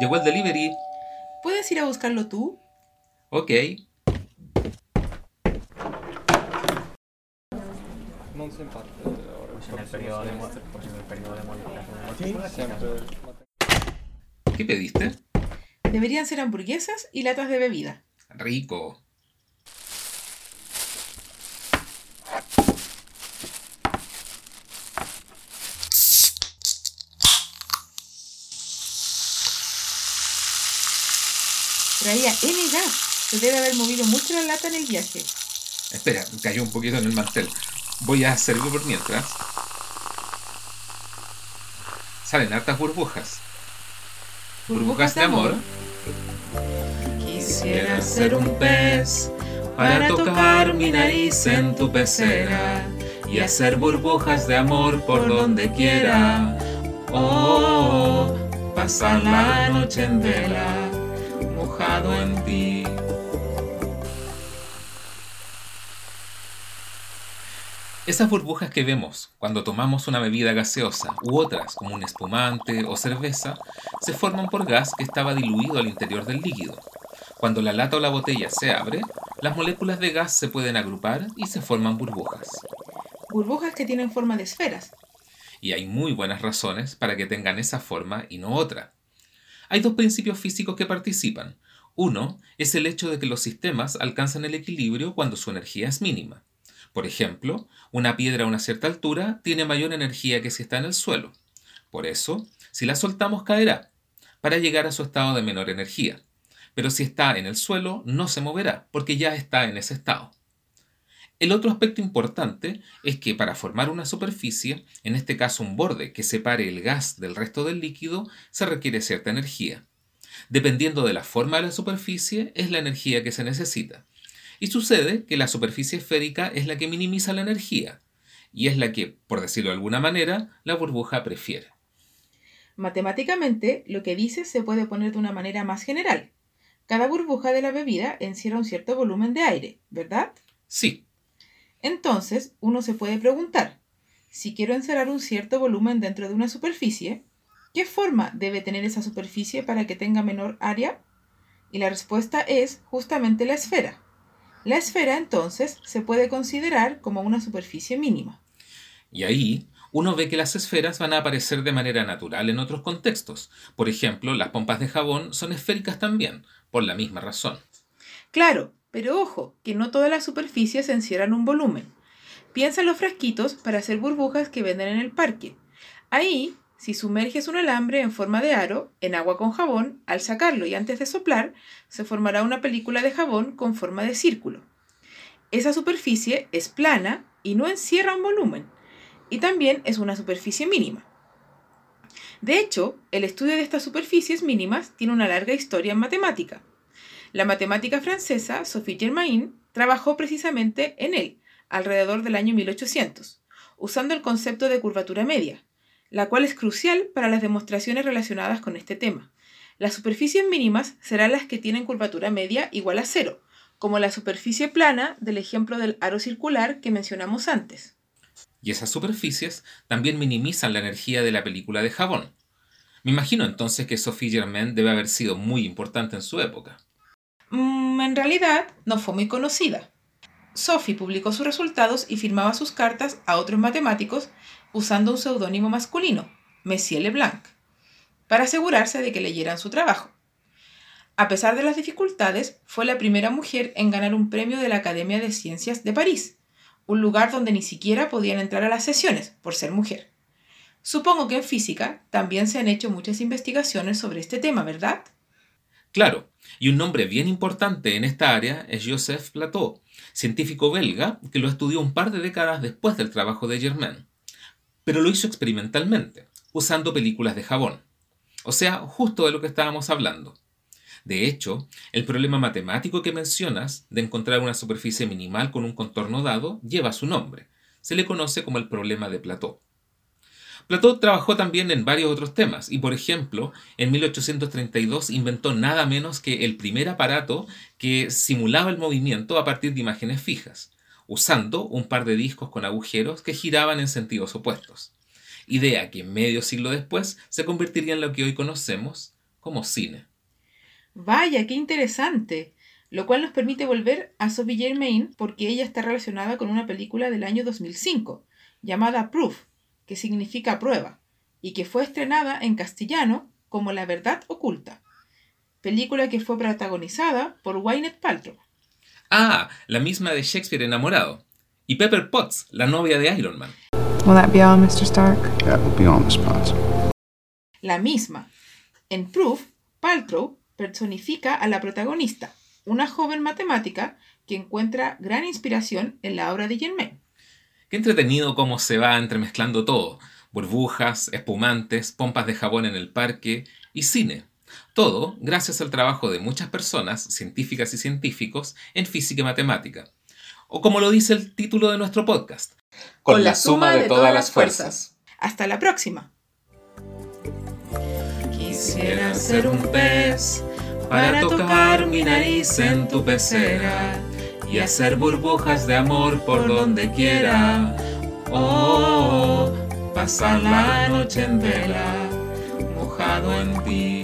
llegó el delivery. ¿Puedes ir a buscarlo tú? Ok. El periodo de, ¿Qué pediste? Deberían ser hamburguesas y latas de bebida. Rico. Traía N gas. Se debe haber movido mucho la lata en el viaje. Espera, cayó un poquito en el mantel. Voy a hacerlo por mientras. Salen hartas burbujas. Burbujas de amor. Quisiera ser un pez para tocar mi nariz en tu pecera y hacer burbujas de amor por donde quiera. Oh, pasar la noche en vela, mojado en ti. Esas burbujas que vemos cuando tomamos una bebida gaseosa u otras como un espumante o cerveza se forman por gas que estaba diluido al interior del líquido. Cuando la lata o la botella se abre, las moléculas de gas se pueden agrupar y se forman burbujas. Burbujas que tienen forma de esferas. Y hay muy buenas razones para que tengan esa forma y no otra. Hay dos principios físicos que participan. Uno es el hecho de que los sistemas alcanzan el equilibrio cuando su energía es mínima. Por ejemplo, una piedra a una cierta altura tiene mayor energía que si está en el suelo. Por eso, si la soltamos caerá, para llegar a su estado de menor energía. Pero si está en el suelo, no se moverá, porque ya está en ese estado. El otro aspecto importante es que para formar una superficie, en este caso un borde que separe el gas del resto del líquido, se requiere cierta energía. Dependiendo de la forma de la superficie, es la energía que se necesita. Y sucede que la superficie esférica es la que minimiza la energía, y es la que, por decirlo de alguna manera, la burbuja prefiere. Matemáticamente, lo que dices se puede poner de una manera más general. Cada burbuja de la bebida encierra un cierto volumen de aire, ¿verdad? Sí, Entonces, uno se puede preguntar, si quiero encerrar un cierto volumen dentro de una superficie, ¿qué forma debe tener esa superficie para que tenga menor área? Y la respuesta es justamente la esfera. La esfera entonces se puede considerar como una superficie mínima. Y ahí uno ve que las esferas van a aparecer de manera natural en otros contextos. Por ejemplo, las pompas de jabón son esféricas también, por la misma razón. Claro, pero ojo, que no todas las superficies encierran un volumen. Piensa en los frasquitos para hacer burbujas que venden en el parque. Ahí, si sumerges un alambre en forma de aro en agua con jabón, al sacarlo y antes de soplar, se formará una película de jabón con forma de círculo. Esa superficie es plana y no encierra un volumen, y también es una superficie mínima. De hecho, el estudio de estas superficies mínimas tiene una larga historia en matemática. La matemática francesa Sophie Germain trabajó precisamente en él, alrededor del año 1800, usando el concepto de curvatura media, la cual es crucial para las demostraciones relacionadas con este tema. Las superficies mínimas serán las que tienen curvatura media igual a cero, como la superficie plana del ejemplo del aro circular que mencionamos antes. Y esas superficies también minimizan la energía de la película de jabón. Me imagino entonces que Sophie Germain debe haber sido muy importante en su época. Mm, en realidad, no fue muy conocida. Sophie publicó sus resultados y firmaba sus cartas a otros matemáticos usando un seudónimo masculino, Messier Leblanc, para asegurarse de que leyeran su trabajo. A pesar de las dificultades, fue la primera mujer en ganar un premio de la Academia de Ciencias de París, un lugar donde ni siquiera podían entrar a las sesiones por ser mujer. Supongo que en física también se han hecho muchas investigaciones sobre este tema, ¿verdad? Claro, y un nombre bien importante en esta área es Joseph Plateau, científico belga que lo estudió un par de décadas después del trabajo de Germain. Pero lo hizo experimentalmente, usando películas de jabón. O sea, justo de lo que estábamos hablando. De hecho, el problema matemático que mencionas de encontrar una superficie minimal con un contorno dado lleva su nombre. Se le conoce como el problema de Plateau. Plateau trabajó también en varios otros temas y, por ejemplo, en 1832 inventó nada menos que el primer aparato que simulaba el movimiento a partir de imágenes fijas, usando un par de discos con agujeros que giraban en sentidos opuestos. Idea que medio siglo después se convertiría en lo que hoy conocemos como cine. Vaya, qué interesante. Lo cual nos permite volver a Sophie Germain porque ella está relacionada con una película del año 2005 llamada Proof, que significa prueba, y que fue estrenada en castellano como La verdad oculta, película que fue protagonizada por Gwyneth Paltrow. Ah, la misma de Shakespeare enamorado. Y Pepper Potts, la novia de Iron Man. Will that be all, Mr. Stark? That will be all, Miss Potts. La misma. En Proof, Paltrow personifica a la protagonista, una joven matemática que encuentra gran inspiración en la obra de Germain. Qué entretenido cómo se va entremezclando todo. Burbujas, espumantes, pompas de jabón en el parque y cine. Todo gracias al trabajo de muchas personas, científicas y científicos, en física y matemática. O como lo dice el título de nuestro podcast, Con la suma de todas las fuerzas. Hasta la próxima. Quisiera ser un pez para tocar mi nariz en tu pecera y hacer burbujas de amor por donde quiera. Oh, pasar la noche en vela, mojado en ti.